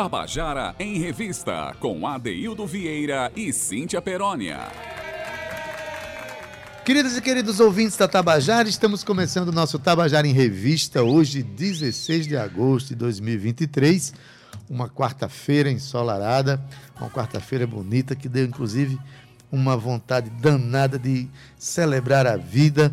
Tabajara em Revista, com Adeildo Vieira e Cíntia Perónia. Queridos e queridos ouvintes da Tabajara, estamos começando o nosso Tabajara em Revista, hoje, 16 de agosto de 2023, uma quarta-feira ensolarada, uma quarta-feira bonita que deu, inclusive, uma vontade danada de celebrar a vida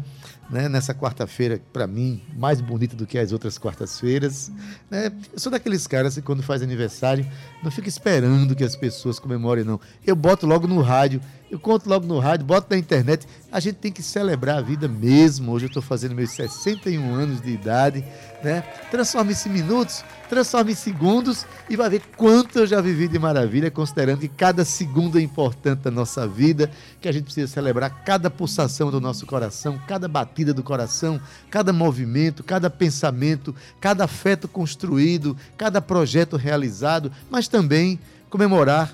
né, nessa quarta-feira, para mim, mais bonita do que as outras quartas-feiras. Né? Eu sou daqueles caras que, quando faz aniversário, não fica esperando que as pessoas comemorem, não. Eu boto logo no rádio, eu conto logo no rádio, boto na internet. A gente tem que celebrar a vida mesmo. Hoje eu estou fazendo meus 61 anos de idade. Né? Transforme-se em minutos, transforme em segundos e vai ver quanto eu já vivi de maravilha, considerando que cada segundo é importante da nossa vida, que a gente precisa celebrar cada pulsação do nosso coração, cada batida do coração, cada movimento, cada pensamento, cada afeto construído, cada projeto realizado, mas também comemorar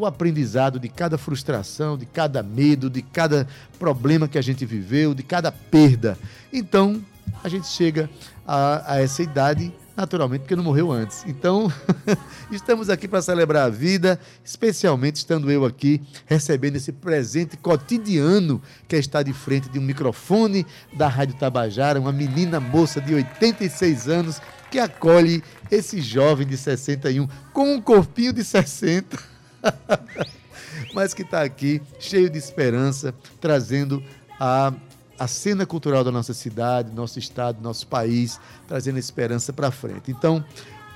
o aprendizado de cada frustração, de cada medo, de cada problema que a gente viveu, de cada perda. Então, a gente chega a, a essa idade naturalmente porque não morreu antes. Então, estamos aqui para celebrar a vida, especialmente estando eu aqui recebendo esse presente cotidiano que é estar de frente de um microfone da Rádio Tabajara, uma menina moça de 86 anos que acolhe esse jovem de 61 com um corpinho de 60. Mas que está aqui cheio de esperança, trazendo a a cena cultural da nossa cidade, nosso estado, nosso país, trazendo esperança para frente. Então,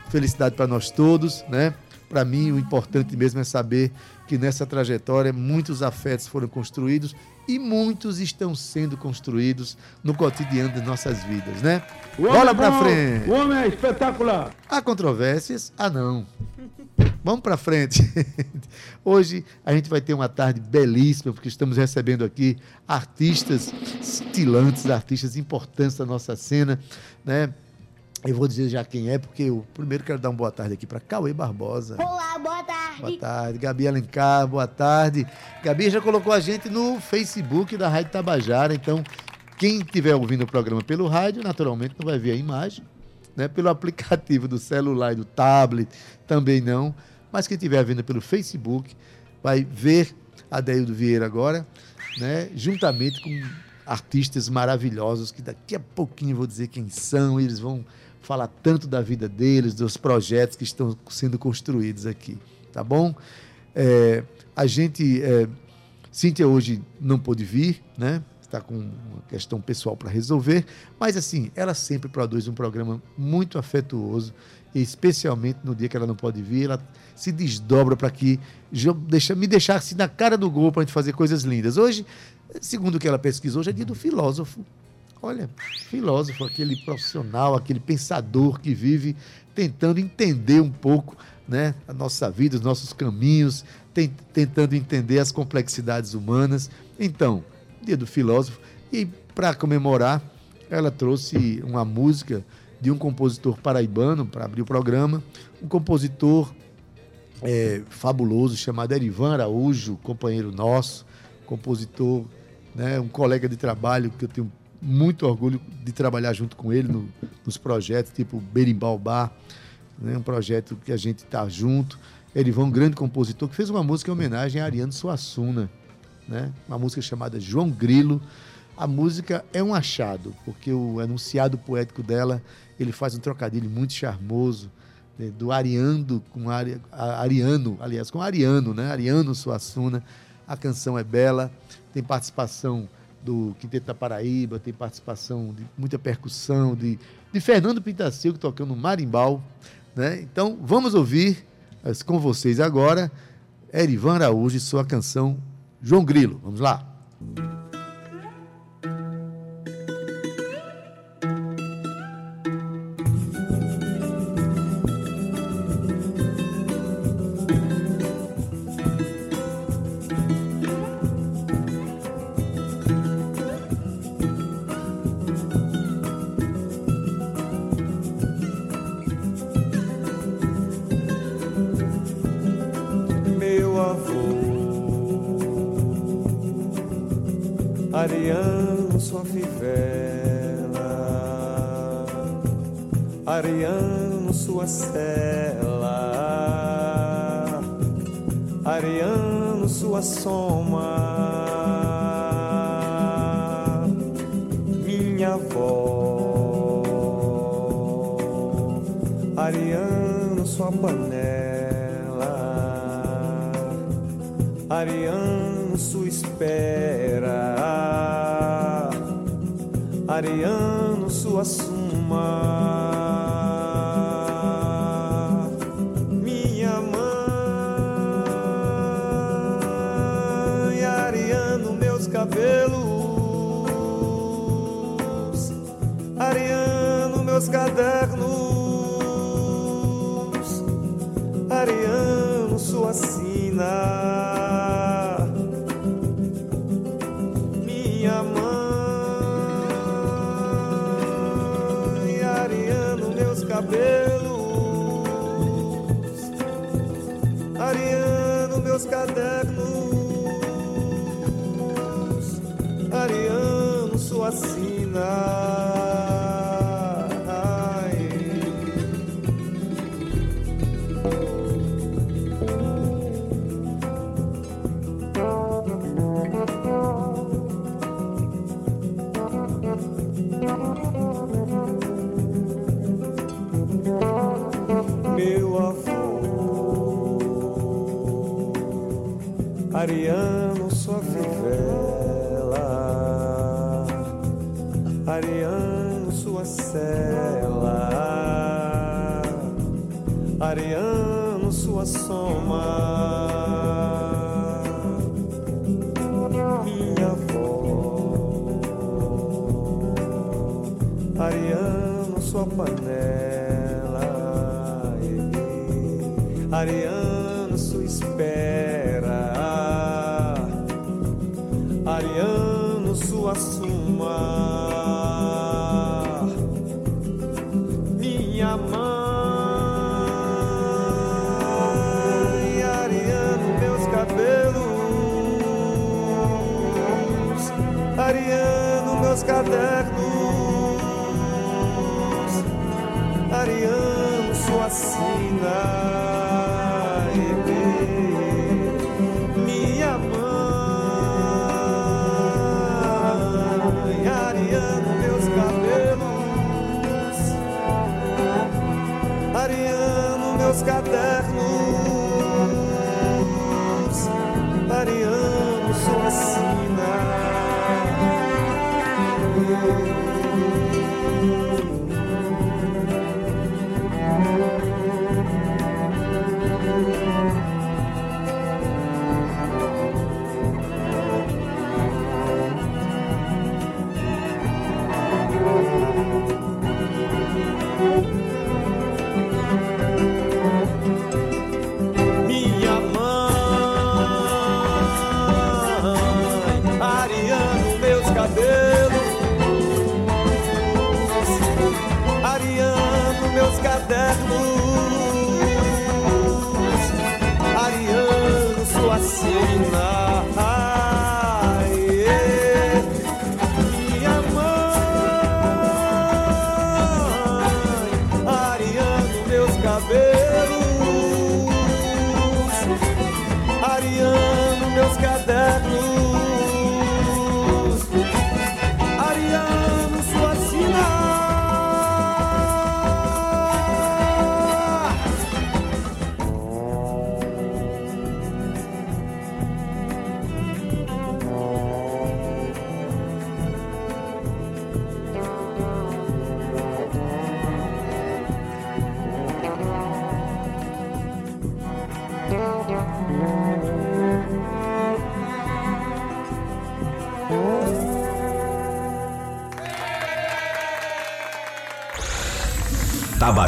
felicidade para nós todos, né? Para mim, o importante mesmo é saber que nessa trajetória muitos afetos foram construídos e muitos estão sendo construídos no cotidiano de nossas vidas, né? Bola para frente. O homem é espetacular. Há controvérsias? Ah, não. Vamos para frente. Hoje a gente vai ter uma tarde belíssima, porque estamos recebendo aqui artistas estilantes, artistas importantes da nossa cena, né? Eu vou dizer já quem é, porque eu primeiro quero dar uma boa tarde aqui para Cauê Barbosa. Olá, boa tarde. Boa tarde. Gabi Alencar, boa tarde. Gabi já colocou a gente no Facebook da Rádio Tabajara, então quem estiver ouvindo o programa pelo rádio, naturalmente não vai ver a imagem, né? Pelo aplicativo do celular e do tablet, também não. Mas quem estiver vendo pelo Facebook vai ver a Deildo Vieira agora, né? Juntamente com artistas maravilhosos que daqui a pouquinho vou dizer quem são, eles vão falar tanto da vida deles, dos projetos que estão sendo construídos aqui, tá bom? É, a gente, é, Cíntia hoje não pôde vir, né? Está com uma questão pessoal para resolver, mas assim, ela sempre produz um programa muito afetuoso, especialmente no dia que ela não pode vir, ela se desdobra para que deixa, me deixasse na cara do gol para a gente fazer coisas lindas. Hoje, segundo o que ela pesquisou, hoje é dia do filósofo. Olha, filósofo, aquele profissional, aquele pensador que vive tentando entender um pouco né, a nossa vida, os nossos caminhos, tentando entender as complexidades humanas. Então, dia do filósofo. E para comemorar, ela trouxe uma música de um compositor paraibano para abrir o programa, um compositor é, fabuloso chamado Erivan Araújo, companheiro nosso, compositor, né, um colega de trabalho que eu tenho muito orgulho de trabalhar junto com ele no, nos projetos, tipo Berimbau Bar, né, um projeto que a gente está junto. Erivan, um grande compositor, que fez uma música em homenagem a Ariano Suassuna, né, uma música chamada João Grilo. A música é um achado, porque o enunciado poético dela, ele faz um trocadilho muito charmoso, né, do Ariando com Ari, Ariano, aliás, com Ariano, né? Ariano Suassuna. A canção é bela, tem participação do Quinteto da Paraíba, tem participação de muita percussão, de, de Fernando Pintacilgo tocando marimbal. Né? Então, vamos ouvir com vocês agora Erivan Araújo e sua canção João Grilo. Vamos lá. Ariano, Ariano, sua sina. Ai. Meu avô, Ariano, sua Ariano, meus cadernos, Ariano, sua sina. Minha mãe, Ariano, meus cabelos, Ariano, meus cadernos,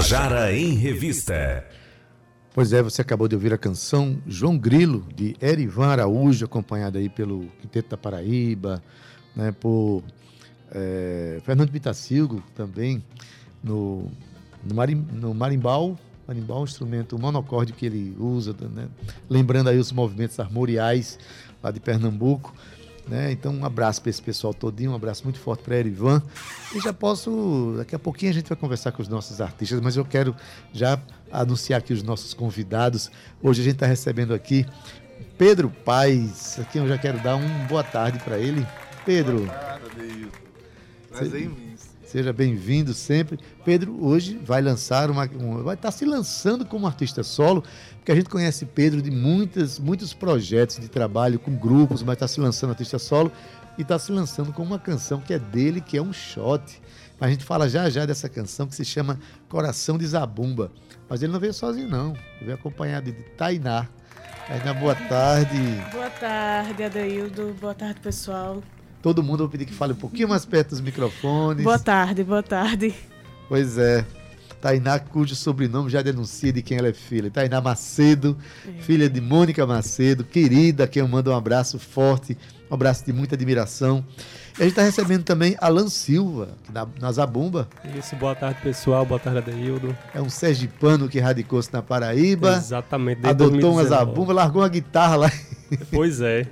Tabajara em Revista. Pois é, você acabou de ouvir a canção João Grilo, de Erivan Araújo, acompanhada aí pelo Quinteto da Paraíba, né, por eh, Fernando Pitacilgo também, no, no, marim, no marimbau, marimbau é um instrumento monocorde que ele usa, né, lembrando aí os movimentos armoriais lá de Pernambuco. Né? Então, um abraço para esse pessoal todinho, um abraço muito forte para Erivan. E já posso, daqui a pouquinho a gente vai conversar com os nossos artistas, mas eu quero já anunciar aqui os nossos convidados. Hoje a gente está recebendo aqui Pedro Paz. Aqui eu já quero dar um boa tarde para ele. Pedro, Prazer imenso. seja bem-vindo sempre. Pedro hoje vai lançar uma, um- vai estar se lançando como artista solo, porque a gente conhece Pedro de muitas, muitos projetos de trabalho com grupos, mas está se lançando artista solo e está se lançando com uma canção que é dele, que é um shot. A gente fala já já dessa canção que se chama Coração de Zabumba. Mas ele não veio sozinho, não. Ele veio acompanhado de Tainá. Tainá, boa tarde. Boa tarde, Adaildo. Boa tarde, pessoal. Todo mundo eu vou pedir que fale um pouquinho mais perto dos microfones. Boa tarde, boa tarde. Pois é. Tainá, cujo sobrenome já denuncia de quem ela é filha. Tainá Macedo, filha de Mônica Macedo, querida, quem eu mando um abraço forte, um abraço de muita admiração. E a gente está recebendo também Alan Silva, na, na Zabumba. Isso, boa tarde pessoal, boa tarde Adeildo. É um sergipano que radicou-se na Paraíba, Exatamente, desde adotou uma 2019. Zabumba, largou uma guitarra lá Pois é,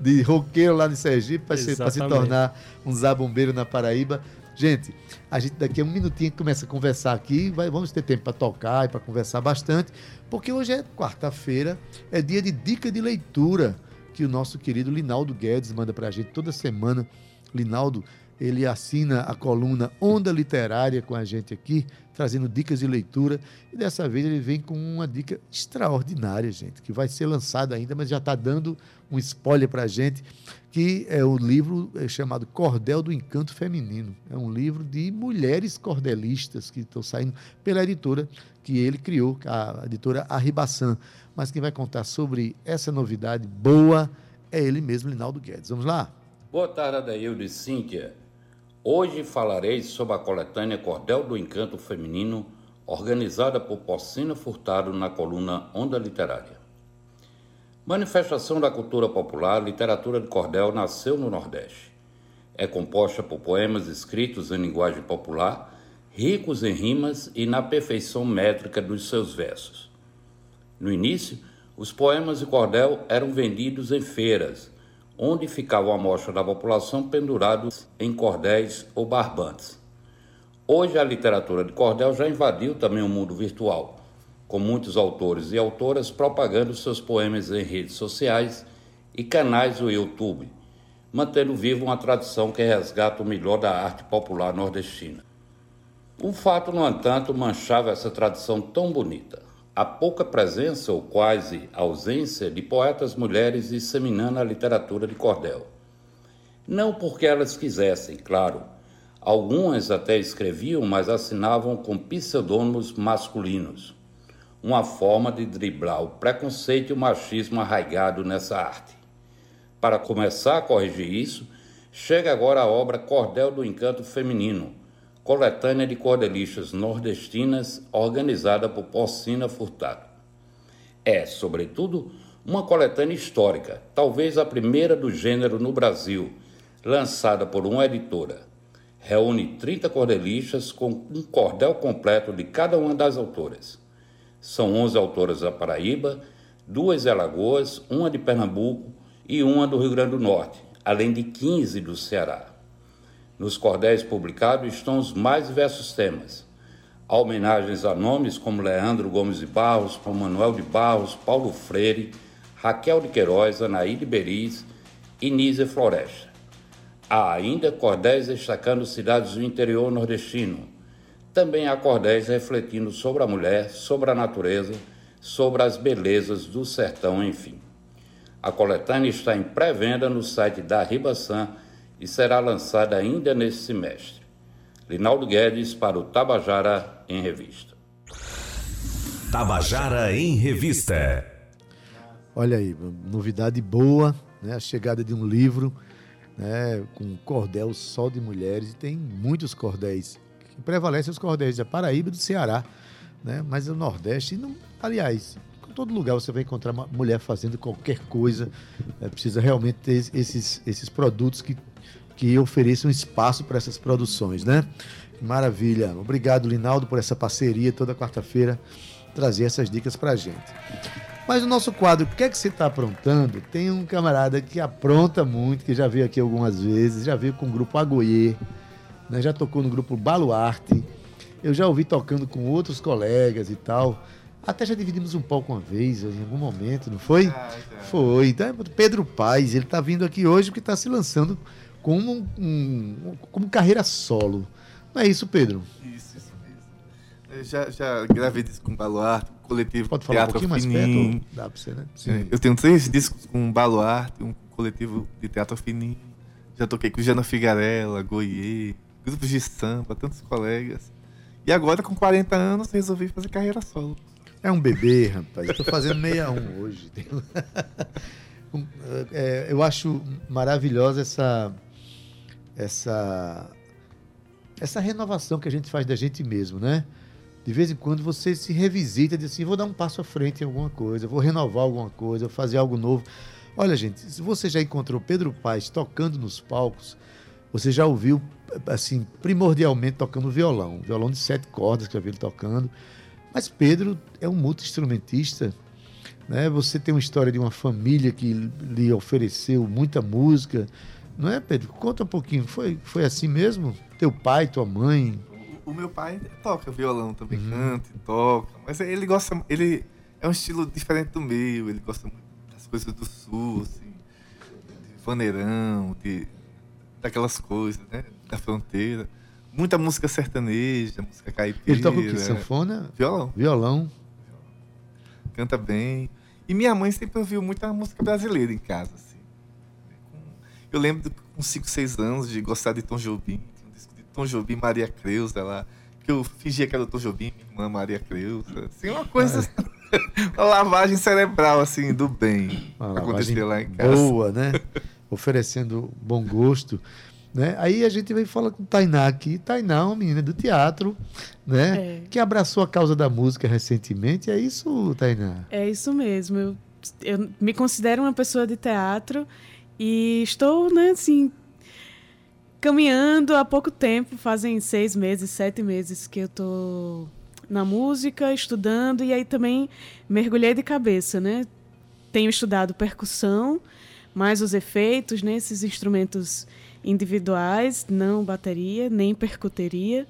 de roqueiro lá no Sergipe para se, tornar um zabumbeiro na Paraíba. Gente, a gente daqui a um minutinho começa a conversar aqui, vai, vamos ter tempo para tocar e para conversar bastante, porque hoje é quarta-feira, é dia de dica de leitura que o nosso querido Linaldo Guedes manda para a gente toda semana. Linaldo, ele assina a coluna Onda Literária com a gente aqui, trazendo dicas de leitura. E dessa vez ele vem com uma dica extraordinária, gente, que vai ser lançada ainda, mas já está dando um spoiler para a gente, que é o livro é, chamado Cordel do Encanto Feminino. É um livro de mulheres cordelistas que estão saindo pela editora que ele criou, a editora Arribaçan. Mas quem vai contar sobre essa novidade boa é ele mesmo, Linaldo Guedes. Vamos lá? Boa tarde, Adaildo e Cíntia. Hoje falarei sobre a coletânea Cordel do Encanto Feminino, organizada por Porcina Furtado na coluna Onda Literária. Manifestação da cultura popular, a literatura de cordel nasceu no Nordeste. É composta por poemas escritos em linguagem popular, ricos em rimas e na perfeição métrica dos seus versos. No início, os poemas de cordel eram vendidos em feiras, onde ficavam à mostra da população pendurados em cordéis ou barbantes. Hoje, a literatura de cordel já invadiu também o mundo virtual, com muitos autores e autoras propagando seus poemas em redes sociais e canais do YouTube, mantendo viva uma tradição que resgata o melhor da arte popular nordestina. Um fato, no entanto, manchava essa tradição tão bonita. A pouca presença ou quase ausência de poetas mulheres disseminando a literatura de cordel. Não porque elas quisessem, claro. Algumas até escreviam, mas assinavam com pseudônimos masculinos. Uma forma de driblar o preconceito e o machismo arraigado nessa arte. Para começar a corrigir isso, chega agora a obra Cordel do Encanto Feminino, coletânea de cordelistas nordestinas organizada por Porcina Furtado. É, sobretudo, uma coletânea histórica, talvez a primeira do gênero no Brasil, lançada por uma editora. Reúne 30 cordelistas com um cordel completo de cada uma das autoras. São 11 autoras da Paraíba, duas de Alagoas, uma de Pernambuco e uma do Rio Grande do Norte, além de 15 do Ceará. Nos cordéis publicados estão os mais diversos temas. Há homenagens a nomes como Leandro Gomes de Barros, Manuel de Barros, Paulo Freire, Raquel de Queiroz, Anaíde Beriz e Nízia Floresta. Há ainda cordéis destacando cidades do interior nordestino. Também há cordéis refletindo sobre a mulher, sobre a natureza, sobre as belezas do sertão, enfim. A coletânea está em pré-venda no site da Ribaçã e será lançada ainda neste semestre. Linaldo Guedes para o Tabajara em Revista. Tabajara em Revista. Olha aí, novidade boa, né? A chegada de um livro né? com cordel só de mulheres. E tem muitos cordéis. Que os cordéis da Paraíba e do Ceará. Né? Mas o Nordeste, não, aliás, em todo lugar você vai encontrar uma mulher fazendo qualquer coisa. É, precisa realmente ter esses, esses produtos que, que ofereçam espaço para essas produções, né? Maravilha. Obrigado, Linaldo, por essa parceria toda quarta-feira trazer essas dicas para gente. Mas o nosso quadro, o que é que você está aprontando? Tem um camarada que apronta muito, que já veio aqui algumas vezes, já veio com o grupo Agoie, né? já tocou no grupo Baluarte, eu já ouvi tocando com outros colegas e tal. Até já dividimos um palco uma vez, em algum momento, não foi? Ah, já. Foi. Então, é Pedro Paes, ele está vindo aqui hoje porque está se lançando como, um, um- como carreira solo. Não é isso, Pedro? Isso, isso mesmo. Eu já, já gravei disco com Baluarte, um coletivo Pode falar um Teatro pouquinho mais Fininho. perto? Dá para você, né? É, Eu tenho três discos com Baluarte, um coletivo de teatro fininho. Já toquei com Jana Figarella, Goiê, grupos de samba, tantos colegas. E agora, com 40 anos, resolvi fazer carreira solo. É um bebê, rapaz. Estou fazendo 61 hoje. É, eu acho maravilhosa essa, essa, essa renovação que a gente faz da gente mesmo, né? De vez em quando você se revisita e diz assim, vou dar um passo à frente em alguma coisa, vou renovar alguma coisa, vou fazer algo novo. Olha, gente, se você já encontrou Pedro Paes tocando nos palcos, você já ouviu, assim, primordialmente tocando violão. Violão de sete cordas que eu vi ele tocando. Mas Pedro é um multi-instrumentista. Né? Você tem uma história de uma família que lhe ofereceu muita música. Não é, Pedro? Conta um pouquinho. Foi, foi assim mesmo? Teu pai, tua mãe? O, o meu pai toca violão também, Uhum. canta e toca. Mas ele gosta. Ele é um estilo diferente do meu. Ele gosta muito das coisas do sul, assim, de vaneirão, de, daquelas coisas, né? Da fronteira. Muita música sertaneja, música caipira. Ele toca o quê? Sanfona? Violão. Violão? canta bem. E minha mãe sempre ouviu muita música brasileira em casa. Assim. Eu lembro com 5, 6 anos de gostar de Tom Jobim. Tinha um disco de Tom Jobim, Maria Creuza lá. Que eu fingia que era o Tom Jobim, minha irmã Maria Creuza. Assim, uma coisa. uma lavagem cerebral, assim, do bem. Uma acontecia lá em casa. Boa, né? Oferecendo bom gosto. Né? Aí a gente vem falar com Tainá aqui. Tainá é uma menina do teatro, né? É. Que abraçou a causa da música recentemente. É isso, Tainá? É isso mesmo. Eu, eu me considero uma pessoa de teatro e estou, né, assim, caminhando há pouco tempo. Fazem seis meses, sete meses que eu estou na música, estudando e aí também mergulhei de cabeça, né? Tenho estudado percussão, mais os efeitos, né, esses instrumentos individuais, não bateria, nem percuteria.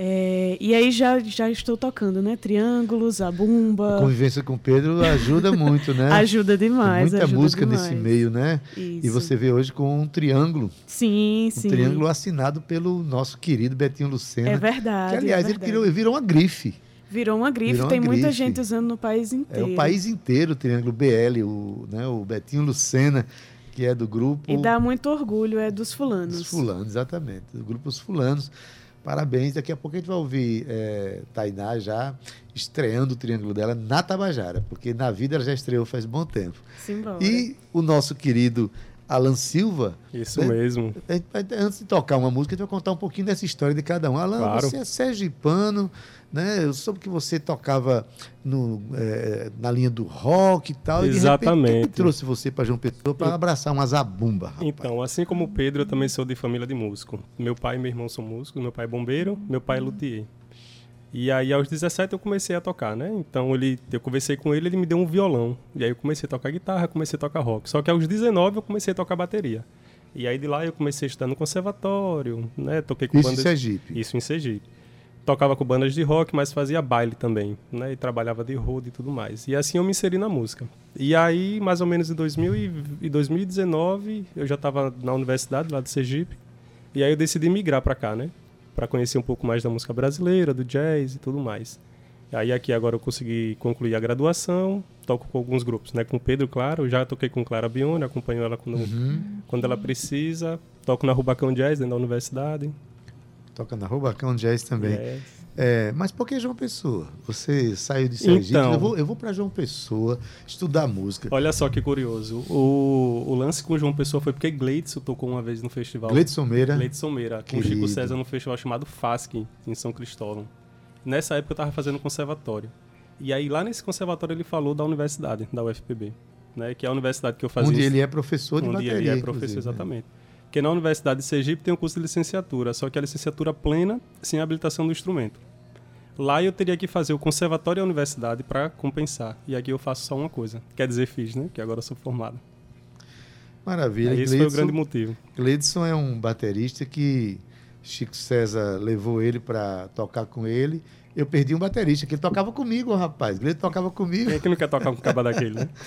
É, e aí já, já estou tocando, né? Triângulos, a A bumba. convivência com o Pedro ajuda muito, né? Ajuda Tem demais. muita ajuda música demais. nesse meio, né? E Isso. você vê hoje com um triângulo. Sim, Um sim. triângulo assinado pelo nosso querido Betinho Lucena. É verdade. que, aliás, é ele verdade. criou, virou uma grife. Virou uma grife, virou uma tem muita grife. gente usando no país É inteiro. o país inteiro, o Triângulo BL, o, né, o Betinho Lucena, que é do grupo E dá muito orgulho, é dos fulanos. Os Fulanos, exatamente. Do grupo Os Fulanos. Parabéns. Daqui a pouco a gente vai ouvir é, Tainá já estreando o triângulo dela na Tabajara, porque na vida ela já estreou faz bom tempo. Simbora. E o nosso querido Alan Silva, Isso né? mesmo. antes de tocar uma música, a gente vai contar um pouquinho dessa história de cada um. Alan, Claro. você é sergipano, né? Eu soube que você tocava no, eh, na linha do rock e tal. E de repente, o que que Exatamente. trouxe você para João Pessoa para abraçar uma zabumba, rapaz? Então, assim como o Pedro, eu também sou de família de músico. Meu pai e meu irmão são músicos, meu pai é bombeiro, meu pai é luthier. E aí, aos 17, eu comecei a tocar, né? Então, ele, eu conversei com ele, ele me deu um violão. E aí, eu comecei a tocar guitarra, comecei a tocar rock. Só que aos 19, eu comecei a tocar bateria. E aí, de lá, eu comecei a estudar no conservatório, né? Toquei com Isso em bandas... Sergipe. Isso em Sergipe. Tocava com bandas de rock, mas fazia baile também, né? E trabalhava de road e tudo mais. E assim eu me inseri na música. E aí, mais ou menos em 2000 e e 2019, eu já estava na universidade lá de Sergipe. E aí eu decidi migrar para cá, né? Para conhecer um pouco mais da música brasileira, do jazz e tudo mais. Aí aqui agora eu consegui concluir a graduação, toco com alguns grupos, né? Com Pedro, claro, já toquei com Clara Bione, acompanho ela quando, quando ela precisa. Toco na Rubacão Jazz, dentro da universidade. Toca na Rubacão Jazz também. Jazz. É, mas por que João Pessoa? Você saiu de Sergipe, Então. eu vou, eu vou para João Pessoa estudar música. Olha só que curioso. O, o lance com João Pessoa foi porque Gleidson tocou uma vez no festival. Gleidson Meira, Gleidson Meira, com Querido. Chico César no festival chamado FASC, em São Cristóvão. Nessa época eu estava fazendo conservatório. E aí lá nesse conservatório ele falou da universidade, da UFPB, né? Que é a universidade que eu fazia. onde ele é professor de onde bateria. ele é professor, né? Porque na Universidade de Sergipe tem o curso de licenciatura, só que a licenciatura plena sem habilitação do instrumento. Lá eu teria que fazer o conservatório e a universidade para compensar. E aqui eu faço só uma coisa. Quer dizer, fiz, né? Que agora eu sou formado. Maravilha. Aí esse foi o grande motivo. Gleidson é um baterista que Chico César levou ele para tocar com ele. Eu perdi um baterista, que ele tocava comigo, rapaz. Ele tocava comigo. Quem é que não quer tocar com um caba daquele, né?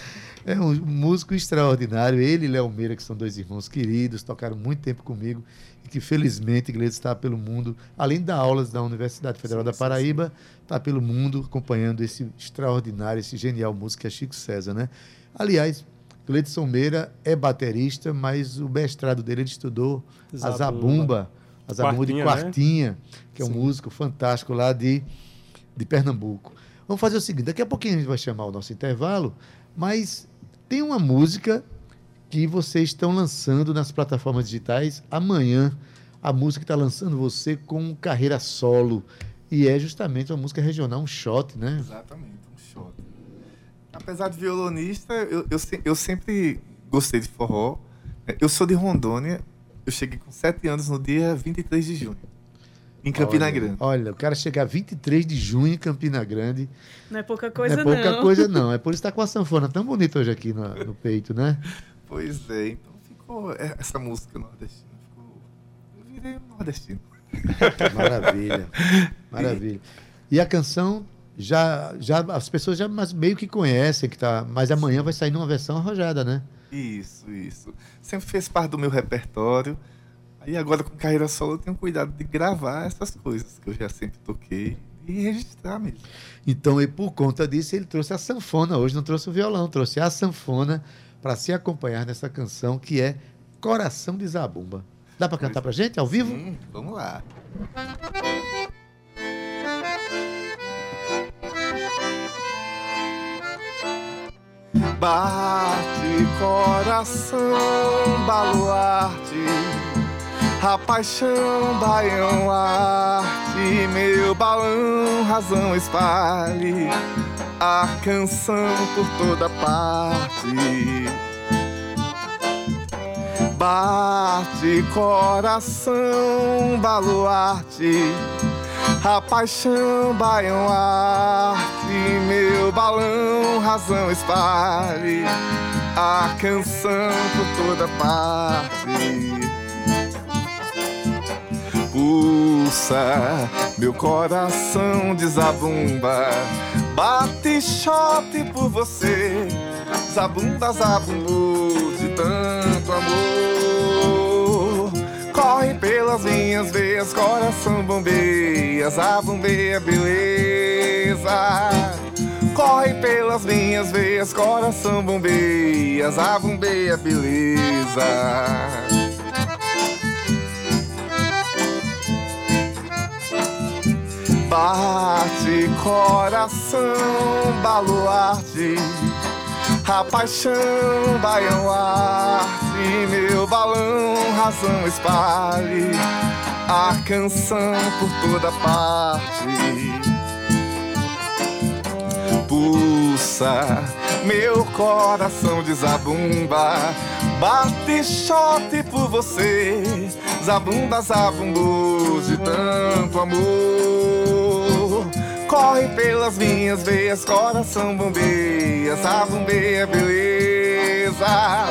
É um músico extraordinário. Ele e Léo Meira, que são dois irmãos queridos, tocaram muito tempo comigo e que felizmente Gleice está pelo mundo, além de dar aulas da Universidade Federal da Paraíba, está pelo mundo acompanhando esse extraordinário, esse genial músico que é Chico César, né? Aliás, Gleidson Meira é baterista, mas o mestrado dele ele estudou a Zabumba. Zabumba, a Zabumba de Quartinha, né? Quartinha, que é um Sim. músico fantástico lá de, de Pernambuco. Vamos fazer o seguinte, daqui a pouquinho a gente vai chamar o nosso intervalo, mas tem uma música que vocês estão lançando nas plataformas digitais amanhã. A música está lançando você com carreira solo. E é justamente uma música regional, um shot, né? Exatamente, um shot. Apesar de violonista, eu, eu, eu sempre gostei de forró. Eu sou de Rondônia. Eu cheguei com 7 anos no dia 23 de junho, em Campina olha, Grande. Olha, o cara chegar 23 de junho em Campina Grande Não é pouca não coisa, é pouca não. coisa, não. É por isso que tá com a sanfona tão bonita hoje aqui no, no peito, né? Pois é, então ficou é- essa música nordestina. Ficou... Eu virei um nordestino. Maravilha. Maravilha. E a canção já, já as pessoas já mas meio que conhecem que tá, mas amanhã vai sair numa versão arrojada, né? Isso, isso. Sempre fez parte do meu repertório. Aí agora com carreira solo eu tenho cuidado de gravar essas coisas que eu já sempre toquei e registrar mesmo. Então, e por conta disso, ele trouxe a sanfona hoje, não trouxe o violão, trouxe a sanfona para se acompanhar nessa canção que é Coração de Zabumba. Dá para cantar pra gente ao vivo? Sim, vamos lá. Bate coração, baluarte, a paixão, baião, arte, meu balão, razão espalhe, a canção por toda parte. Bate coração, baluarte, a paixão, baião, arte, meu balão, razão espalhe, a canção por toda parte. Pulsa, meu coração de zabumba, bate shot por você, zabumba, zabumbu, de tanto amor. Corre pelas minhas veias, coração bombeia, zabumbeia, beleza. Corre pelas minhas veias, coração bombeia, zabumbeia, beleza. Bate coração, baluarte, a paixão, baião, arte, meu balão, razão espalhe, a canção por toda parte. Pulsa, meu coração de zabumba, bate shot por você, zabumba, zabumbu, de tanto amor. Corre pelas minhas veias, coração bombeia, zabumbeia, beleza.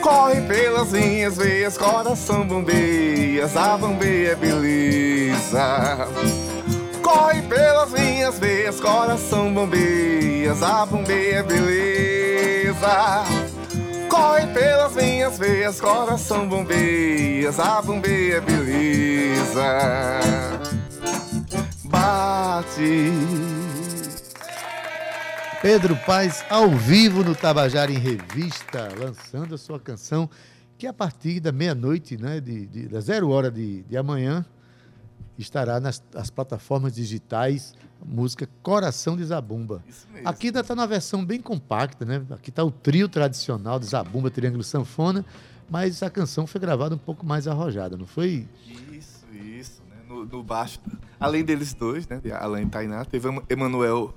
Corre pelas minhas veias, coração bombeia, zabumbeia, beleza. Corre pelas minhas veias, coração bombeia, zabumbeia, beleza. Corre pelas minhas veias, coração bombeia, zabumbeia, beleza. Bate. Pedro Paz ao vivo no Tabajara em Revista, lançando a sua canção, que a partir da meia-noite, né, de, de- da zero hora de, de amanhã, estará nas as plataformas digitais, a música Coração de Zabumba. Isso mesmo. Aqui ainda está na versão bem compacta, né? Aqui está o trio tradicional de Zabumba, Triângulo Sanfona, mas a canção foi gravada um pouco mais arrojada, não foi? Isso, isso, né? No, no baixo, além deles dois, né? Alan e Tainá, teve Ema- Emanuel.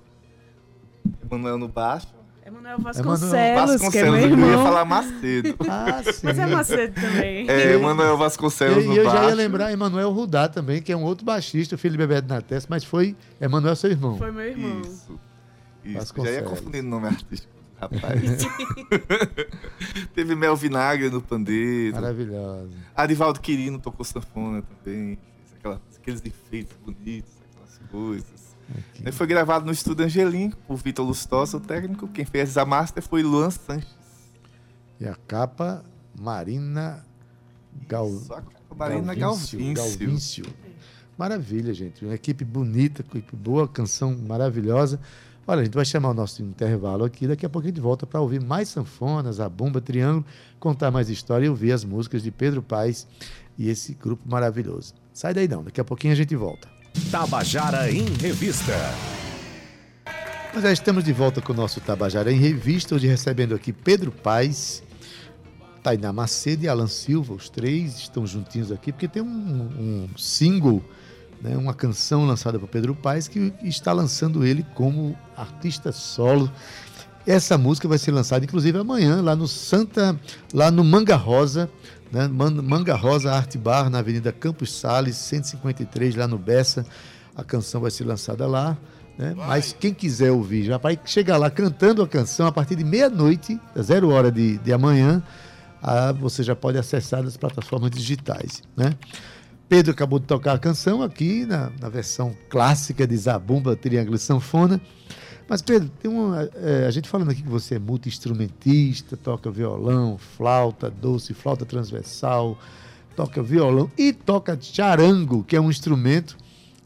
Emanuel no baixo. Emanuel Vasconcelos, que é Vasconcelos, meu eu ia irmão. falar Macedo. Ah, sim. Mas é Macedo também. É, Emanuel Vasconcelos E no eu baixo. já ia lembrar Emanuel Rudá também, que é um outro baixista, filho de Bebeto na testa, mas foi Emanuel seu irmão. Foi meu irmão. Isso. Isso. Já Vasconcelos. ia confundindo o nome artístico. Rapaz. Teve Mel Vinagre no pandeiro. Maravilhosa. Arivaldo Quirino tocou sanfona também. Aquela- aqueles efeitos bonitos, aquelas coisas. Aqui. Foi gravado no estúdio Angelim, por Vitor Lustosa, o técnico. Quem fez a master foi Luan Sanches. E a capa, Marina Gal... A Marina Galvíncio, Galvíncio. Galvíncio. Maravilha, gente. Uma equipe bonita, equipe boa, canção maravilhosa. Olha, a gente vai chamar o nosso intervalo aqui. Daqui a pouco a gente volta para ouvir mais sanfonas, a bomba, triângulo, contar mais história e ouvir as músicas de Pedro Paes e esse grupo maravilhoso. Sai daí não, daqui a pouquinho a gente volta. Tabajara em Revista. Nós já estamos de volta com o nosso Tabajara em Revista, hoje recebendo aqui Pedro Paes, Tainá Macedo e Alan Silva, os três estão juntinhos aqui, porque tem um, um single, né, uma canção lançada por Pedro Paes, que está lançando ele como artista solo. Essa música vai ser lançada, inclusive, amanhã, lá no Santa, lá no Manga Rosa, né, Man- Manga Rosa Art Bar, na Avenida Campos Sales, 153, lá no Bessa. A canção vai ser lançada lá. Né? Mas quem quiser ouvir, já vai chegar lá cantando a canção a partir de meia-noite, zero hora de, de amanhã, ah, você já pode acessar nas plataformas digitais. Né? Pedro acabou de tocar a canção aqui na, na versão clássica de Zabumba, Triângulo e Sanfona. Mas, Pedro, tem uma, é, a gente falando aqui que você é multi-instrumentista, toca violão, flauta doce, flauta transversal, toca violão e toca charango, que é um instrumento,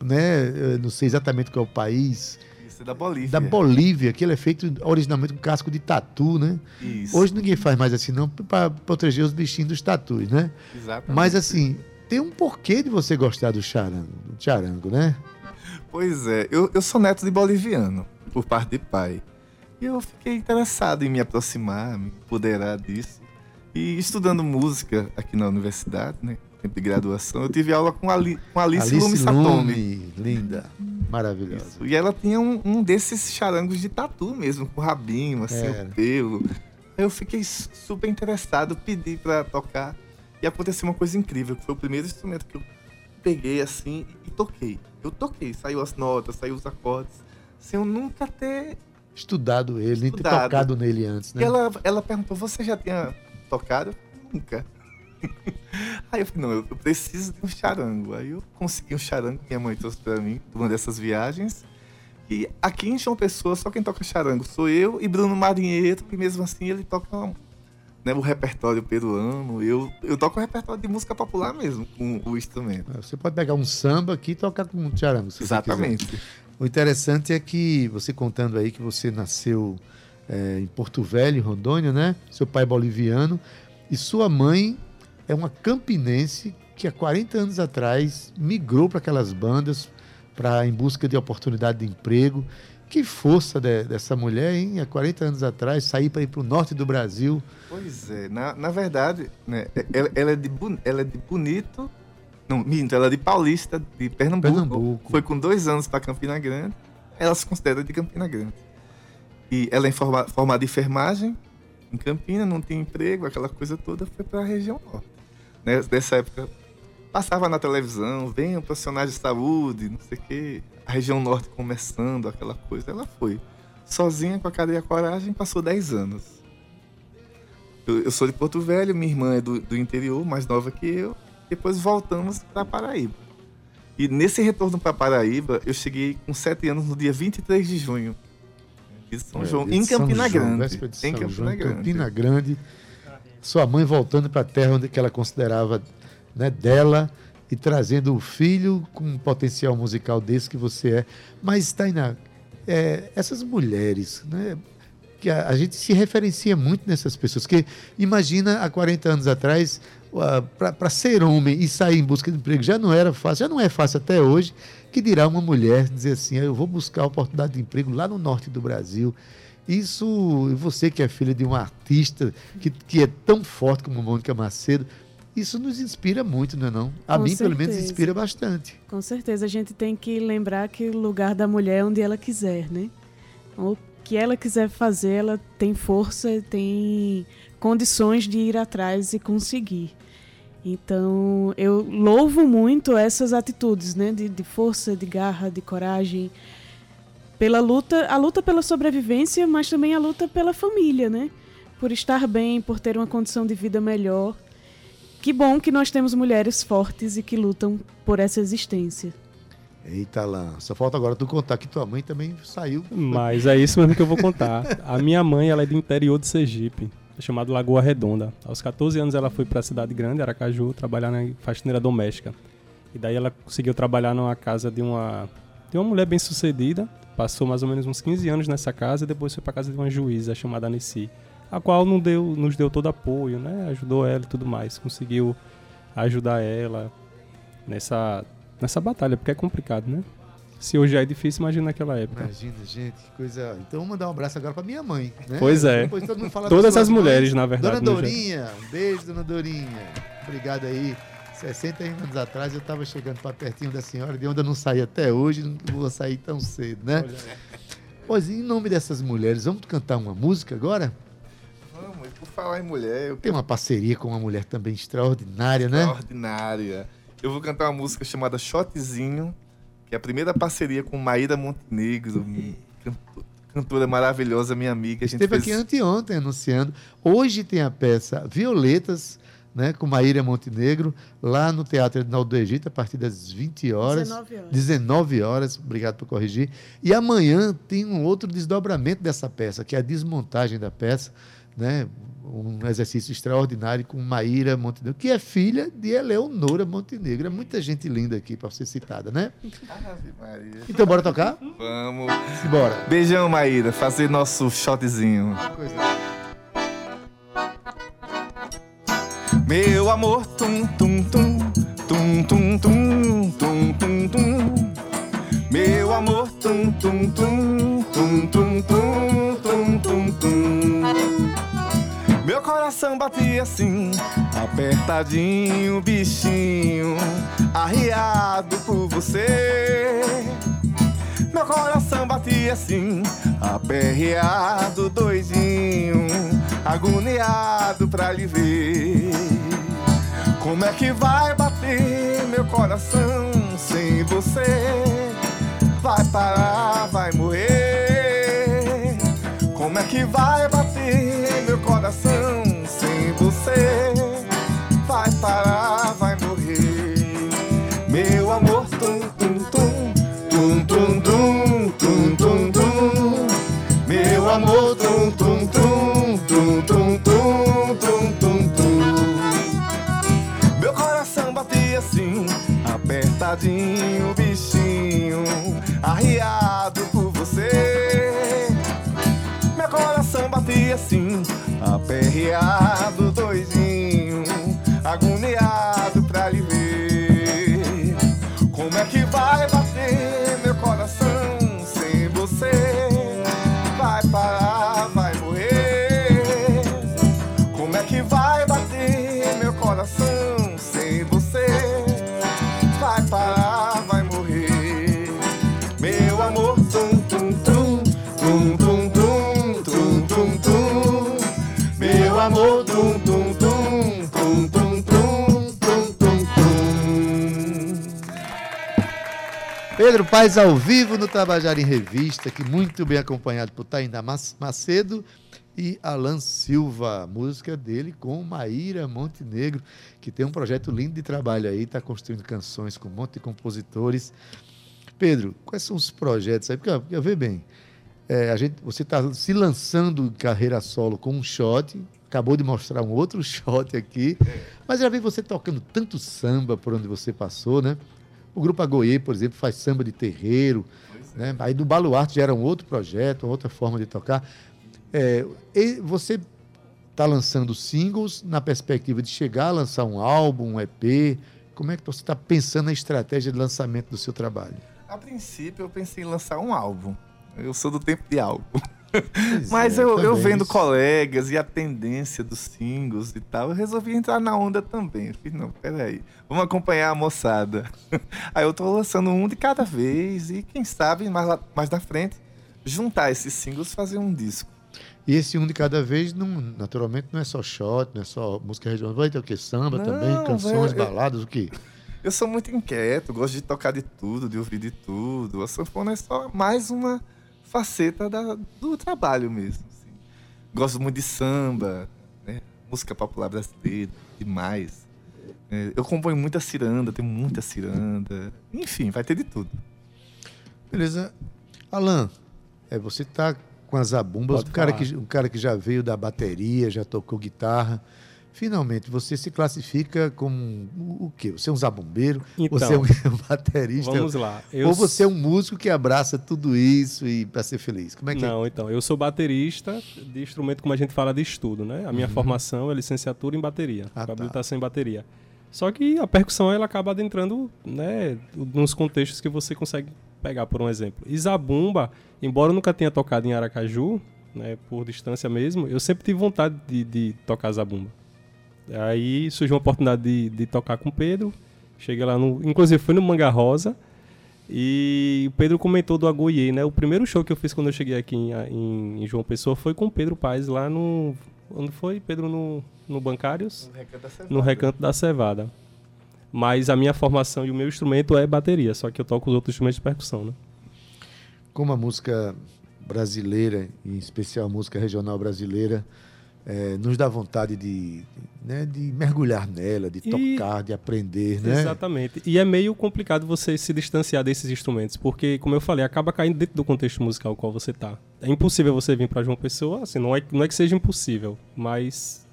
né? eu Não sei exatamente qual é o país, Isso é da Bolívia. da Bolívia, que ele é feito originalmente com casco de tatu, né? Isso. Hoje ninguém faz mais assim, não, para proteger os bichinhos dos tatus, né? Exatamente. Mas assim, tem um porquê de você gostar do charango, do charango, né? Pois é, eu, eu sou neto de boliviano, por parte de pai. E eu fiquei interessado em me aproximar, me empoderar disso. E estudando música aqui na universidade, né? Tempo de graduação, eu tive aula com, Ali, com Alice, Lume Satomi. Linda, maravilhosa. Isso. E ela tinha um, um desses charangos de tatu mesmo, com rabinho, assim, Era. o pelo. Eu fiquei su- super interessado, pedi pra tocar. E aconteceu uma coisa incrível, que foi o primeiro instrumento que eu peguei assim e toquei. Eu toquei, saiu as notas, saiu os acordes, sem eu nunca ter. Estudado ele, nem ter tocado nele antes, né? E ela, ela perguntou: Você já tinha tocado? Nunca. Aí eu falei: Não, eu preciso de um charango. Aí eu consegui um charango que minha mãe trouxe pra mim, numa dessas viagens. E aqui em João Pessoa, só quem toca charango sou eu e Bruno Marinheiro, e mesmo assim ele toca né, o repertório peruano. Eu, eu toco o repertório de música popular mesmo, com o instrumento. Você pode pegar um samba aqui e tocar com um charango. Exatamente. O interessante é que você contando aí que você nasceu é, em Porto Velho, Rondônia, né? Seu pai é boliviano e sua mãe é uma campinense que há 40 anos atrás migrou para aquelas bandas para em busca de oportunidade de emprego. Que força de- dessa mulher, hein? Há 40 anos atrás, sair para ir para o norte do Brasil. Pois é, na, na verdade, né, ela, ela é de, ela é de Bonito. Não, minto, ela é de Paulista, de Pernambuco. Pernambuco. Foi com dois anos para Campina Grande. Ela se considera de Campina Grande. E ela é forma- formada em enfermagem em Campina, não tinha emprego, aquela coisa toda, foi para a região norte. Né, Nessa época, passava na televisão, venham profissionais de saúde, não sei o quê. A região norte começando, aquela coisa. Ela foi. Sozinha, com a cara e a coragem, passou 10 anos. Eu, eu sou de Porto Velho, minha irmã é do, do interior, mais nova que eu. Depois voltamos para Paraíba. E nesse retorno para Paraíba, eu cheguei com 7 anos no dia 23 de junho. De São É, João, em Campina João, Grande. Em São Campina João, Grande. Campina Grande. Sua mãe voltando para a terra onde que ela considerava né, dela e trazendo o filho com um potencial musical desse que você é. Mas, Tainá, é, essas mulheres, né, que a, a gente se referencia muito nessas pessoas, que imagina há 40 anos atrás, para ser homem e sair em busca de emprego já não era fácil, já não é fácil até hoje, que dirá uma mulher dizer assim, "Ah, eu vou buscar oportunidade de emprego lá no norte do Brasil. Isso, você que é filha de uma artista que, que é tão forte como Mônica Macedo, isso nos inspira muito, não é não? A Com mim, pelo menos, certeza. inspira bastante. Com certeza, a gente tem que lembrar que o lugar da mulher é onde ela quiser, né? O que ela quiser fazer, ela tem força, tem condições de ir atrás e conseguir. Então, eu louvo muito essas atitudes, né? De, de força, de garra, de coragem. pela luta, a luta pela sobrevivência, mas também a luta pela família, né? Por estar bem, por ter uma condição de vida melhor. Que bom que nós temos mulheres fortes e que lutam por essa existência. Eita, Alain, só falta agora tu contar que tua mãe também saiu. Mas é isso mesmo que eu vou contar. A minha mãe, ela é do interior de Sergipe, chamado Lagoa Redonda. Aos 14 anos ela foi para a cidade grande, Aracaju, trabalhar na faxineira doméstica. E daí ela conseguiu trabalhar numa casa de uma de uma mulher bem-sucedida. Passou mais ou menos uns 15 anos nessa casa e depois foi para casa de uma juíza chamada Anessi, a qual não deu, nos deu todo apoio, né? Ajudou ela e tudo mais, conseguiu ajudar ela nessa nessa batalha, porque é complicado, né? Se hoje é difícil, imagina naquela época. Imagina, gente, que coisa. Então mandar um abraço agora pra minha mãe. Né? Pois é. Depois todo mundo fala Todas as mulheres, mães. na verdade, Dona no Dourinha, um beijo, dona Dourinha. Obrigado aí. 60 anos atrás eu estava chegando para pertinho da senhora, de onde eu não saí até hoje, não vou sair tão cedo, né? Pois em nome dessas mulheres, vamos cantar uma música agora? E falar em mulher, eu Tem uma parceria com uma mulher também extraordinária, né? Extraordinária. Eu vou cantar uma música chamada Shotzinho, que é a primeira parceria com Maíra Montenegro, canto- cantora maravilhosa, minha amiga. A gente Esteve fez- aqui anteontem anunciando. Hoje tem a peça Violetas, né, com Maíra Montenegro, lá no Teatro Edinaldo do Egito, a partir das 20 horas. 19 horas. 19 horas, obrigado por corrigir. E amanhã tem um outro desdobramento dessa peça, que é a desmontagem da peça, né? Um exercício extraordinário com Maíra Montenegro, que é filha de Eleonora Montenegro. É muita gente linda aqui para ser citada, né? Então bora tocar? Vamos. Bora. Beijão, Maíra. Fazer nosso shotzinho. Meu amor, tum tum tum, tum tum tum, tum tum tum. Meu amor, tum tum tum, tum tum tum, tum tum tum. Coração batia assim, apertadinho, bichinho, arriado por você. Meu coração batia assim, aperreado, doidinho, agoniado pra lhe ver. Como é que vai bater meu coração sem você? Vai parar, vai morrer. Como é que vai bater meu coração você? Vai parar, vai morrer. Meu amor, tum tum tum, tum tum tum, tum tum tum. Meu amor, tum tum tum, tum tum tum, tum tum tum. Meu coração batia assim, apertadinho, bichinho, arriado por você. Meu coração batia assim, aperreado, Paes ao vivo no Tabajara em Revista, que muito bem acompanhado por Tainá Macedo e Alan Silva, música dele com Maíra Montenegro, que tem um projeto lindo de trabalho aí, está construindo canções com um monte de compositores. Pedro, quais são os projetos aí? Porque, eu ver bem, é, a gente, você está se lançando em carreira solo com um shot, acabou de mostrar um outro shot aqui, mas já vi você tocando tanto samba por onde você passou, né? O Grupo Agoie, por exemplo, faz samba de terreiro, né? Aí do Baluarte já era um outro projeto, outra forma de tocar. É, e você está lançando singles na perspectiva de chegar a lançar um álbum, um EP. Como é que você está pensando na estratégia de lançamento do seu trabalho? A princípio eu pensei em lançar um álbum. Eu sou do tempo de álbum. Mas é, eu, eu vendo colegas e a tendência dos singles e tal, eu resolvi entrar na onda também. Eu fiz, não, peraí, vamos acompanhar a moçada. Aí eu tô lançando um de cada vez e quem sabe mais, lá, mais na frente juntar esses singles e fazer um disco. E esse um de cada vez, não, naturalmente, não é só shot, não é só música regional. Vai ter o quê? Samba Não, também, canções, eu- baladas, o quê? Eu sou muito inquieto, gosto de tocar de tudo, de ouvir de tudo. A sanfona é só mais uma faceta da- do trabalho mesmo. assim. Gosto muito de samba, né? música popular brasileira, demais. É, eu componho muita ciranda, tenho muita ciranda. Enfim, vai ter de tudo. Beleza. Alan, é, você tá com as abumbas, um cara, que, um cara que já veio da bateria, já tocou guitarra. Finalmente, você se classifica como o, quê? Você é um zabumbeiro? Então, você é um baterista? Vamos lá. Eu Ou você é um músico que abraça tudo isso e para ser feliz? Como é que é? Não, então, eu sou baterista de instrumento, como a gente fala, de estudo, né? A minha formação é licenciatura em bateria, Ah, tá. habilitação em bateria. Só que a percussão, ela acaba adentrando, né, nos contextos que você consegue pegar, por um exemplo. E zabumba, embora eu nunca tenha tocado em Aracaju, né, por distância mesmo, eu sempre tive vontade de, de tocar zabumba. Aí surgiu uma oportunidade de, de tocar com o Pedro, cheguei lá, no, inclusive fui no Manga Rosa, e o Pedro comentou do Agoiê, né? O primeiro show que eu fiz quando eu cheguei aqui em, em- em João Pessoa foi com o Pedro Paes lá no. Onde foi? Pedro no, no Bancários? No Recanto da Cevada. Mas a minha formação e o meu instrumento é bateria, só que eu toco os outros instrumentos de percussão, né? Como a música brasileira, em especial a música regional brasileira, eh, nos dá vontade de, né, de mergulhar nela, de E- tocar, de aprender, né? Exatamente. E é meio complicado você se distanciar desses instrumentos, porque, como eu falei, acaba caindo dentro do contexto musical no qual você tá. É impossível você vir para João Pessoa, assim, não é, não é que seja impossível, mas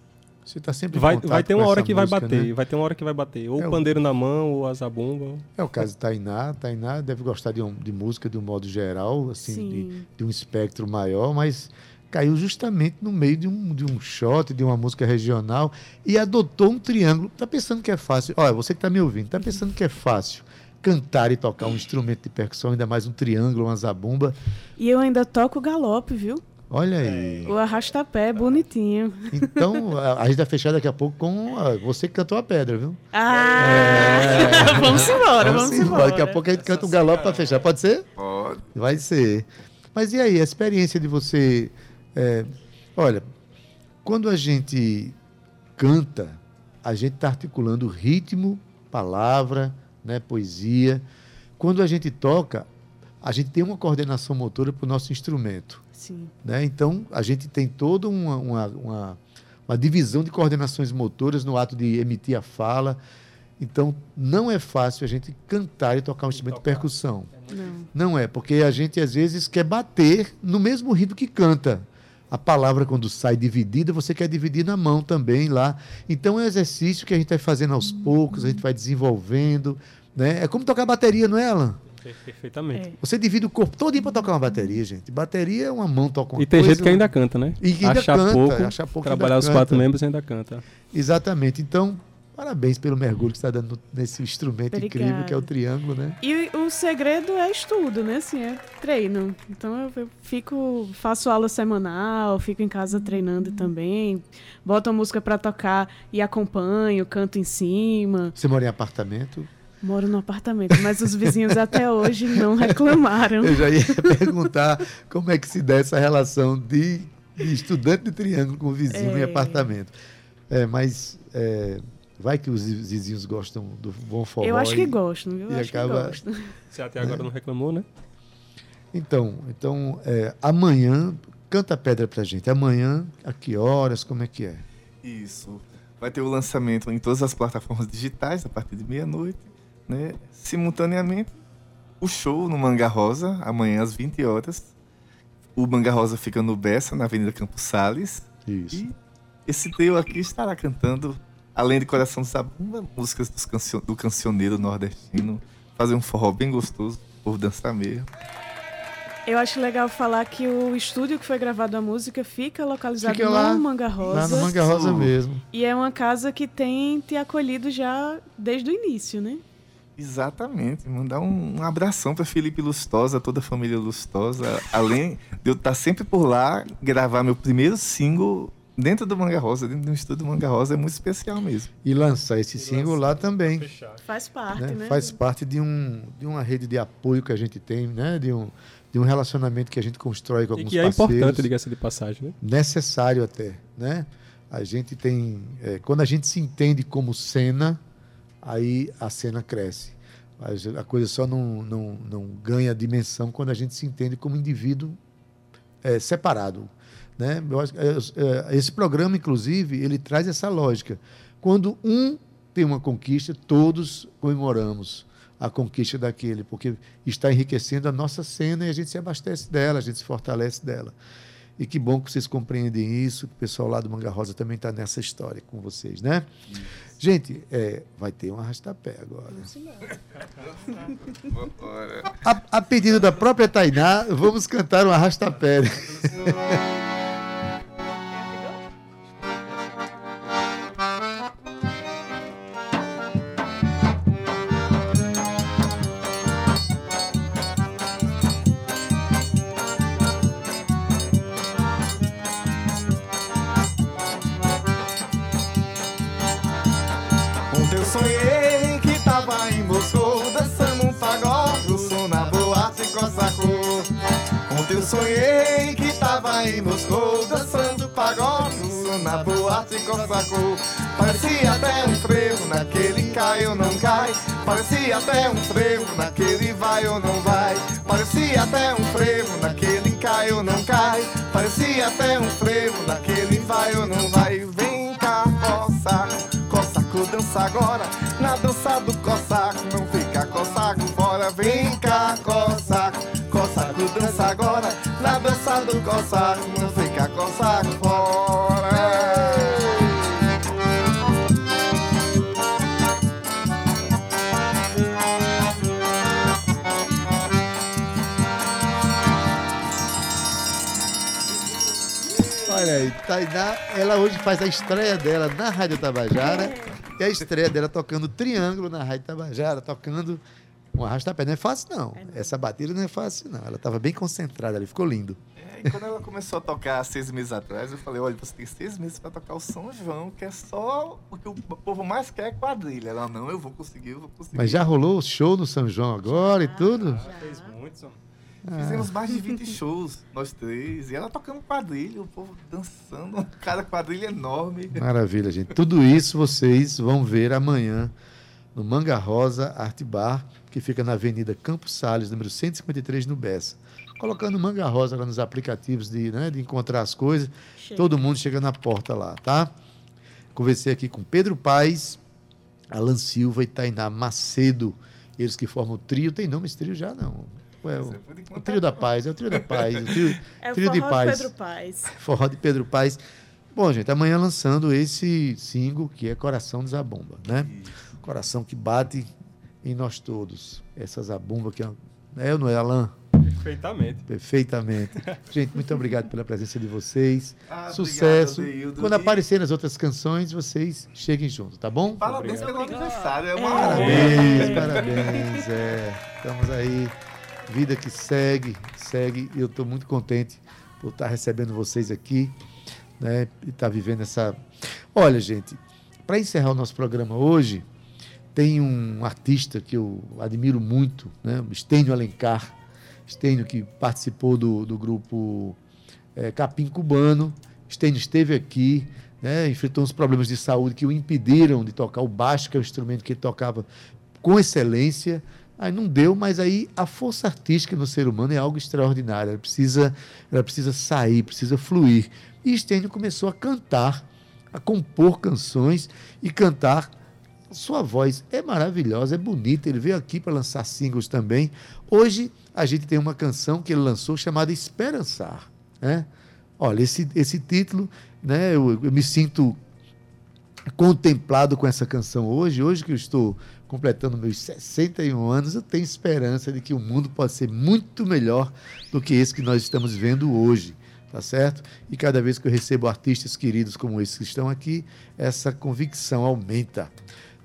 Você está sempre em vai, vai ter com uma hora que vai música, bater, né? vai ter uma hora que vai bater. Ou É o pandeiro na mão, ou a zabumba. É o caso de Tainá. Tainá deve gostar de, um- de música de um modo geral, assim, de, de um espectro maior, mas caiu justamente no meio de um, de um shot, de uma música regional e adotou um triângulo. Tá pensando que é fácil? Olha, você que tá me ouvindo, tá pensando que é fácil cantar e tocar um instrumento de percussão, ainda mais um triângulo, uma zabumba? E eu ainda toco galope, viu? Olha aí. O arrastapé é bonitinho. Então, a, a gente vai fechar daqui a pouco com ah, você que cantou a pedra, viu? Ah! vamos embora, vamos, embora. Daqui a pouco a gente canta um galope para fechar. Pode ser? Pode. Vai ser. Mas e aí, a experiência de você. É, olha, quando a gente canta, a gente está articulando ritmo, palavra, né, poesia. Quando a gente toca, a gente tem uma coordenação motora para o nosso instrumento. Sim. né? Então, a gente tem toda uma, uma, uma, uma divisão de coordenações motoras no ato de emitir a fala. Então, não é fácil a gente cantar e tocar um instrumento de percussão. Não. Não é, porque a gente às vezes quer bater no mesmo ritmo que canta. A palavra, quando sai dividida, você quer dividir na mão também lá. Então é um exercício que a gente vai fazendo aos poucos, a gente vai desenvolvendo. Né? É como tocar bateria, não é, Alan? Perfeitamente. É. Você divide o corpo todo para tocar uma bateria, gente. Bateria é uma mão toca uma E tem coisa, gente que ainda canta, né? E que ainda achar canta, pouco, achar pouco trabalhar os quatro membros ainda canta. Exatamente. Então, parabéns pelo mergulho que você está dando nesse instrumento incrível que é o Obrigada. triângulo, né? E o segredo é estudo, né? Assim, é treino. Então eu, fico, faço aula semanal, fico em casa treinando também. Boto a música pra tocar e acompanho, canto em cima. Você mora em apartamento? Moro no apartamento, mas os vizinhos até hoje não reclamaram. Eu já ia perguntar como é que se dá essa relação de, de estudante de triângulo com vizinho em É. apartamento. É, mas é, vai que os vizinhos gostam do bom forró. Eu acho que e- gostam, viu? Eu e acho acaba- que gostam. Você até agora não reclamou, né? Então, então é, amanhã, canta a pedra pra gente. Amanhã, a que horas, como é que é? Isso. Vai ter o lançamento em todas as plataformas digitais a partir de meia-noite, né? Simultaneamente, o show no Manga Rosa, amanhã às 20 horas. O Manga Rosa fica no Bessa, na Avenida Campos Sales. Isso. E esse trio aqui estará cantando, além de Coração de Sabumba, músicas dos cancio- do cancioneiro nordestino. Fazer um forró bem gostoso, por dançar mesmo. Eu acho legal falar que o estúdio que foi gravado a música fica localizado Fica lá, no Manga Rosa. Lá no Manga Rosa mesmo. E é uma casa que tem te acolhido já desde o início, né? Exatamente. Mandar um, um abração para Felipe Lustosa, toda a família Lustosa. Além de eu estar sempre por lá, gravar meu primeiro single dentro do Manga Rosa, dentro do estúdio do Manga Rosa, é muito especial mesmo. E lançar esse single lá também. Faz parte, né? né? Faz parte de, um, de uma rede de apoio que a gente tem, né? De um, de um relacionamento que a gente constrói com E alguns que é parceiros. importante, diga-se de passagem, né? necessário até, né? A gente tem, é, quando a gente se entende como cena, aí a cena cresce. Mas a coisa só não, não, não ganha dimensão quando a gente se entende como indivíduo é, separado. Né? Eu acho que, é, é, esse programa, inclusive, ele traz essa lógica. Quando um tem uma conquista, todos comemoramos a conquista daquele, porque está enriquecendo a nossa cena e a gente se abastece dela, a gente se fortalece dela. E que bom que vocês compreendem isso, que o pessoal lá do Manga Rosa também está nessa história com vocês, né? Isso. Gente, é, vai ter um arrastapé agora. a, a pedido da própria Tainá, vamos cantar um arrastapé. sonhei que estava em Moscou dançando pagode na boate Corsacô. Parecia até um frevo naquele cai ou não cai. Parecia até um frevo naquele vai ou não vai. Parecia até um frevo naquele cai ou não cai. Parecia até um frevo naquele vai ou não vai. Vem cá, coça, Cossaco dança agora. Na dança do Cossaco, não fica Cossaco fora. Vem cá, Cossaco dança agora na dança do cossaco, não fica cossaco fora. Olha aí, Tainá, ela hoje faz a estreia dela na Rádio Tabajara. E a estreia dela tocando Triângulo na Rádio Tabajara, tocando um arrasta-pé não é fácil, não. É, Essa batida não é fácil, não. Ela estava bem concentrada ali, ficou lindo. É, e quando ela começou a tocar seis meses atrás, eu falei, olha, você tem seis meses para tocar o São João, que é só o que o povo mais quer é quadrilha. Ela, não, eu vou conseguir, eu vou conseguir. Mas já rolou show no São João agora e tudo? Já fez muito, ah. Fizemos mais de 20 shows, nós três. E ela tocando quadrilha, o povo dançando, cada quadrilha enorme. Maravilha, gente. Tudo isso vocês vão ver amanhã no Manga Rosa Arte Bar que fica na Avenida Campos Sales, número 153, no Bessa. Colocando Manga Rosa lá nos aplicativos de, né, de encontrar as coisas, chega. todo mundo chega na porta lá, tá? Conversei aqui com Pedro Paes, Alan Silva e Tainá Macedo, eles que formam o trio. Tem nome esse trio já? Não. Ué, o, o, trio da paz, é o trio da paz, o trio, é o trio de paz. Pedro Paz. Forró de Pedro Paz. Bom, gente, amanhã lançando esse single que é Coração de Zabomba, né? Isso. Coração que bate em nós todos. Essa zabumba que é, é não é, Alain? Perfeitamente. Perfeitamente. Gente, muito obrigado pela presença de vocês. Ah, Sucesso. Obrigado, Quando aparecerem as outras canções, vocês cheguem junto, tá bom? Parabéns pelo aniversário. É uma Parabéns, parabéns. É, estamos aí. Vida que segue, segue. Eu estou muito contente por estar recebendo vocês aqui, né? E estar vivendo essa. Olha, gente, para encerrar o nosso programa hoje, tem um artista que eu admiro muito, né? Estênio Alencar. Estênio que participou do, do grupo é, Capim Cubano. Estênio esteve aqui, né? enfrentou uns problemas de saúde que o impediram de tocar o baixo, que é o instrumento que ele tocava com excelência. Aí não deu, mas aí a força artística no ser humano é algo extraordinário. Ela precisa, ela precisa sair, precisa fluir. E Estênio começou a cantar, a compor canções e cantar sua voz é maravilhosa, é bonita. Ele veio aqui para lançar singles também. Hoje a gente tem uma canção que ele lançou chamada Esperançar. Né? Olha, esse, esse título, né, eu, eu me sinto contemplado com essa canção hoje. Hoje que eu estou completando meus 61 anos, eu tenho esperança de que o mundo pode ser muito melhor do que esse que nós estamos vendo hoje. Tá certo? E cada vez que eu recebo artistas queridos como esses que estão aqui, essa convicção aumenta.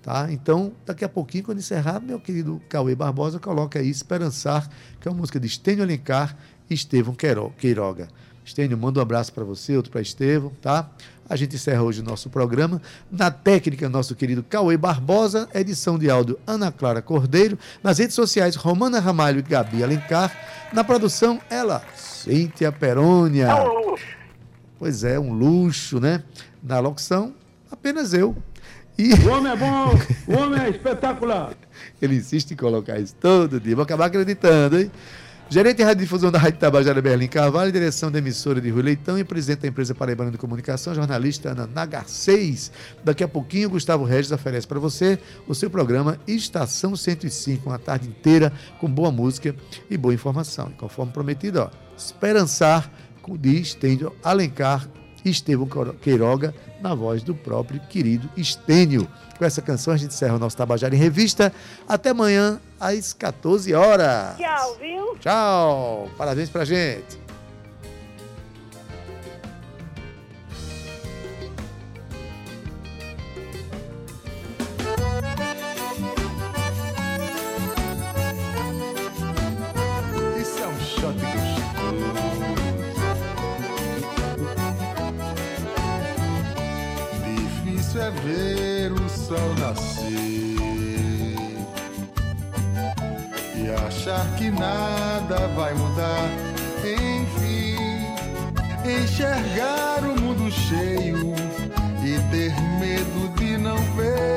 Tá? Então, daqui a pouquinho, quando encerrar, meu querido Cauê Barbosa coloca aí Esperançar, que é uma música de Estênio Alencar e Estevão Queiroga. Estênio, manda um abraço para você, outro para Estevão, tá? A gente encerra hoje o nosso programa. Na técnica, nosso querido Cauê Barbosa, edição de áudio Ana Clara Cordeiro, nas redes sociais Romana Ramalho e Gabi Alencar, na produção ela, Cíntia Perônia. É um luxo. Pois é, um luxo, né? Na locução, apenas eu, e... O homem é bom, o homem é espetacular. Ele insiste em colocar isso todo dia. Vou acabar acreditando, hein? Gerente de Radiodifusão da Rádio Tabajara Berlim Carvalho, direção da emissora de Rui Leitão e presidente da empresa Paraibana de Comunicação, jornalista Ana Nagar 6. Daqui a pouquinho, Gustavo Regis oferece para você o seu programa Estação 105, uma tarde inteira com boa música e boa informação. E conforme prometido, ó, Esperançar, de Estênio Alencar Estevão Queiroga, na voz do próprio querido Estênio. Com essa canção a gente encerra o nosso Tabajara em Revista. Até amanhã, às 14 horas. Tchau, viu? Tchau. Parabéns pra gente. É ver o sol nascer e achar que nada vai mudar. Enfim, enxergar o mundo cheio e ter medo de não ver